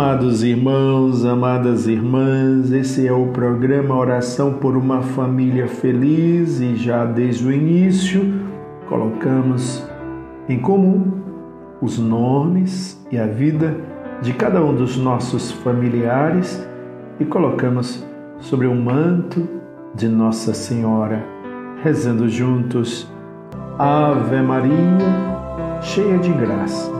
Amados irmãos, amadas irmãs, esse é o programa Oração por uma Família Feliz e já desde o início colocamos em comum os nomes e a vida de cada um dos nossos familiares e colocamos sobre o manto de Nossa Senhora, rezando juntos Ave Maria, cheia de graça.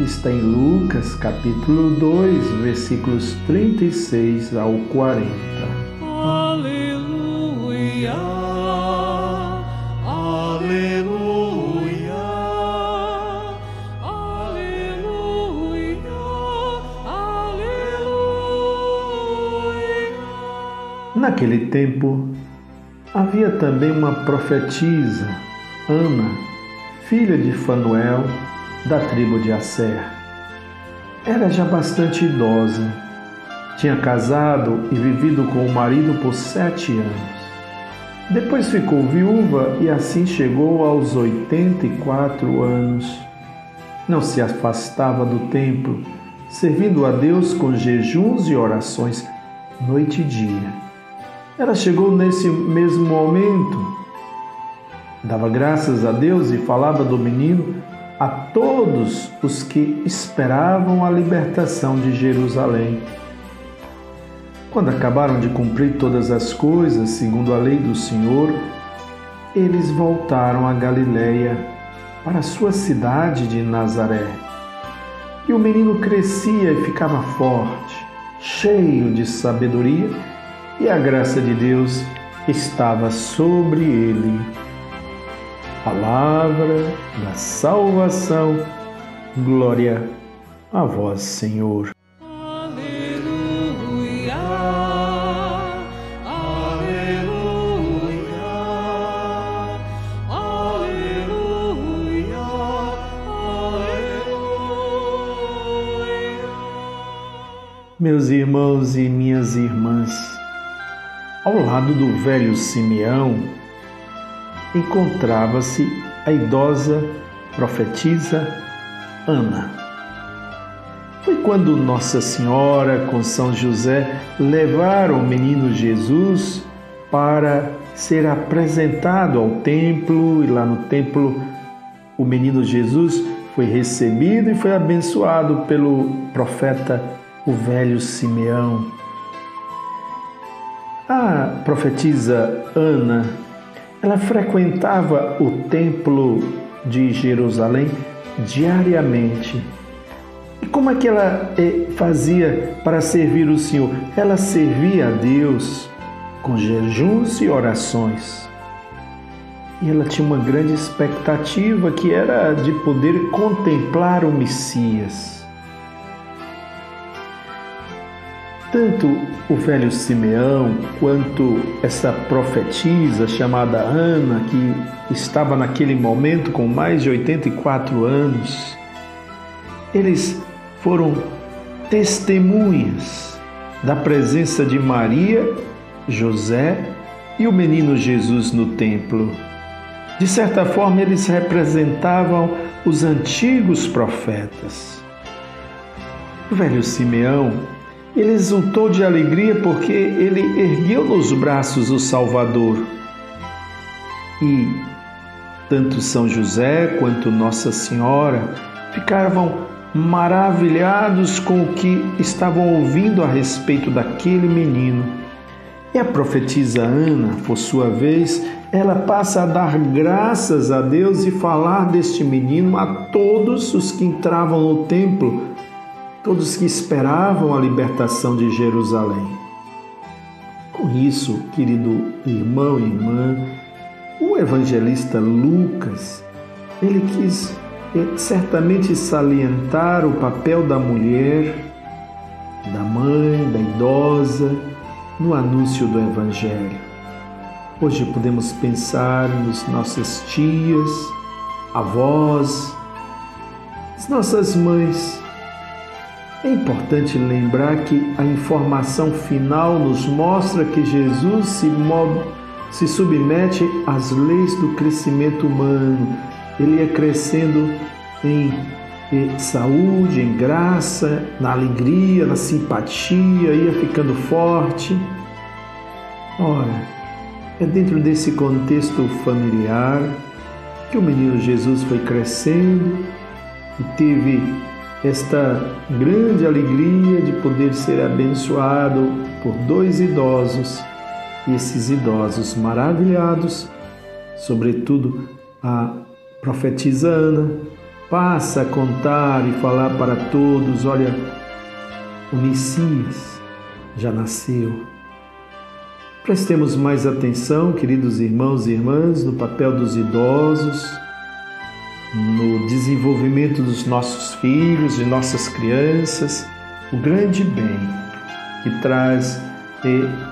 está em Lucas, capítulo 2, versículos 36 ao 40. Aleluia. Aleluia. Aleluia. Aleluia. Naquele tempo, havia também uma profetisa, Ana, filha de Fanuel, da tribo de Asser. Era já bastante idosa. Tinha casado e vivido com o marido por sete anos. Depois ficou viúva e assim chegou aos 84 anos. Não se afastava do templo, servindo a Deus com jejuns e orações, noite e dia. Ela chegou nesse mesmo momento, dava graças a Deus e falava do menino a todos os que esperavam a libertação de Jerusalém. Quando acabaram de cumprir todas as coisas segundo a lei do Senhor, eles voltaram a Galiléia, para sua cidade de Nazaré. E o menino crescia e ficava forte, cheio de sabedoria, e a graça de Deus estava sobre ele. Palavra da salvação. Glória a vós, Senhor. Aleluia. Aleluia. Aleluia. Aleluia. Meus irmãos e minhas irmãs, ao lado do velho Simeão encontrava-se a idosa profetisa Ana. Foi quando Nossa Senhora com São José levaram o menino Jesus para ser apresentado ao templo, e lá no templo o menino Jesus foi recebido e foi abençoado pelo profeta, o velho Simeão. A profetisa Ana, ela frequentava o templo de Jerusalém diariamente. E como é que ela eh, fazia para servir o Senhor? Ela servia a Deus com jejuns e orações. E ela tinha uma grande expectativa que era de poder contemplar o Messias. Tanto o velho Simeão quanto essa profetisa chamada Ana, que estava naquele momento com mais de 84 anos, eles foram testemunhas da presença de Maria, José e o menino Jesus no templo. De certa forma, eles representavam os antigos profetas. O velho Simeão ele exultou de alegria porque ele ergueu nos braços o Salvador. E tanto São José quanto Nossa Senhora ficavam maravilhados com o que estavam ouvindo a respeito daquele menino. E a profetisa Ana, por sua vez, ela passa a dar graças a Deus e falar deste menino a todos os que entravam no templo, todos que esperavam a libertação de Jerusalém. Com isso, querido irmão e irmã, o evangelista Lucas, ele quis eh, certamente salientar o papel da mulher, da mãe, da idosa, no anúncio do Evangelho. Hoje podemos pensar nos nossas tias, avós, as nossas mães. É importante lembrar que a informação final nos mostra que Jesus se, se submete às leis do crescimento humano. Ele ia crescendo em saúde, em graça, na alegria, na simpatia, ia ficando forte. Ora, é dentro desse contexto familiar que o menino Jesus foi crescendo e teve esta grande alegria de poder ser abençoado por dois idosos. E esses idosos maravilhados, sobretudo a profetisa Ana, passa a contar e falar para todos: olha, o Messias já nasceu. Prestemos mais atenção, queridos irmãos e irmãs, no papel dos idosos, no desenvolvimento dos nossos filhos, de nossas crianças, o grande bem que traz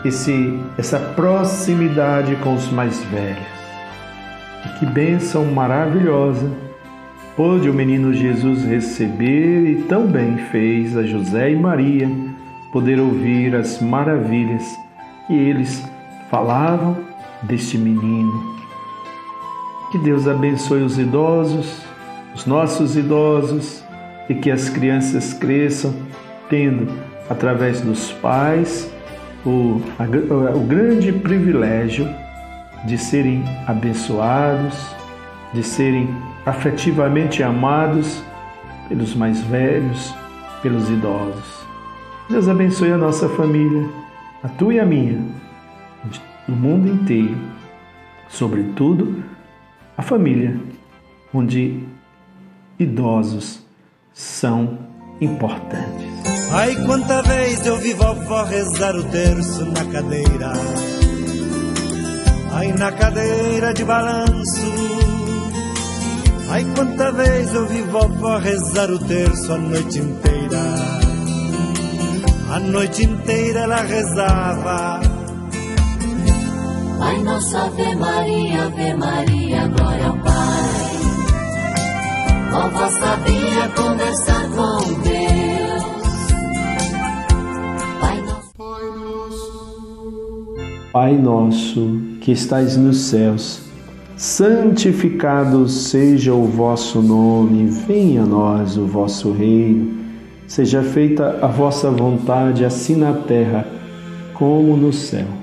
esse, essa proximidade com os mais velhos. E que bênção maravilhosa pôde o menino Jesus receber e tão bem fez a José e Maria poder ouvir as maravilhas que eles falavam deste menino. Que Deus abençoe os idosos, os nossos idosos, e que as crianças cresçam tendo, através dos pais, o, a, o grande privilégio de serem abençoados, de serem afetivamente amados pelos mais velhos, pelos idosos. Deus abençoe a nossa família, a tua e a minha, do mundo inteiro, sobretudo a família, onde idosos são importantes. Ai, quanta vez eu vi vovó rezar o terço na cadeira. Ai, na cadeira de balanço Ai, quanta vez eu vi vovó rezar o terço a noite inteira. A noite inteira ela rezava. Pai nosso, Ave Maria, Ave Maria, glória ao Pai. Vovó sabia conversar com Deus. Pai nosso. Pai nosso que estais nos céus santificado seja o vosso nome, venha a nós o vosso reino, seja feita a vossa vontade, assim na terra como no céu.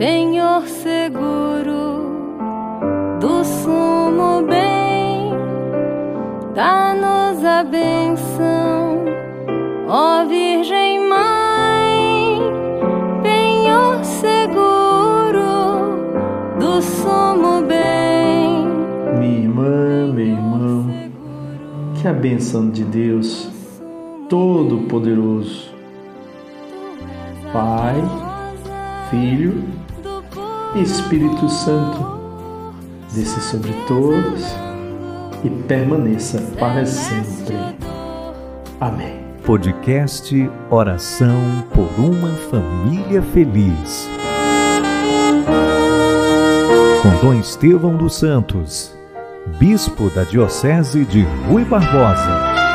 penhor seguro do sumo bem. Dá-nos a benção, ó Virgem Mãe, penhor seguro do sumo bem. Minha irmã, meu irmão, que a benção de Deus Todo-Poderoso, Pai, Filho Espírito Santo, desça sobre todos e permaneça para sempre. Amém. Podcast Oração por uma Família Feliz. Com Dom Estevão dos Santos, Bispo da Diocese de Rui Barbosa.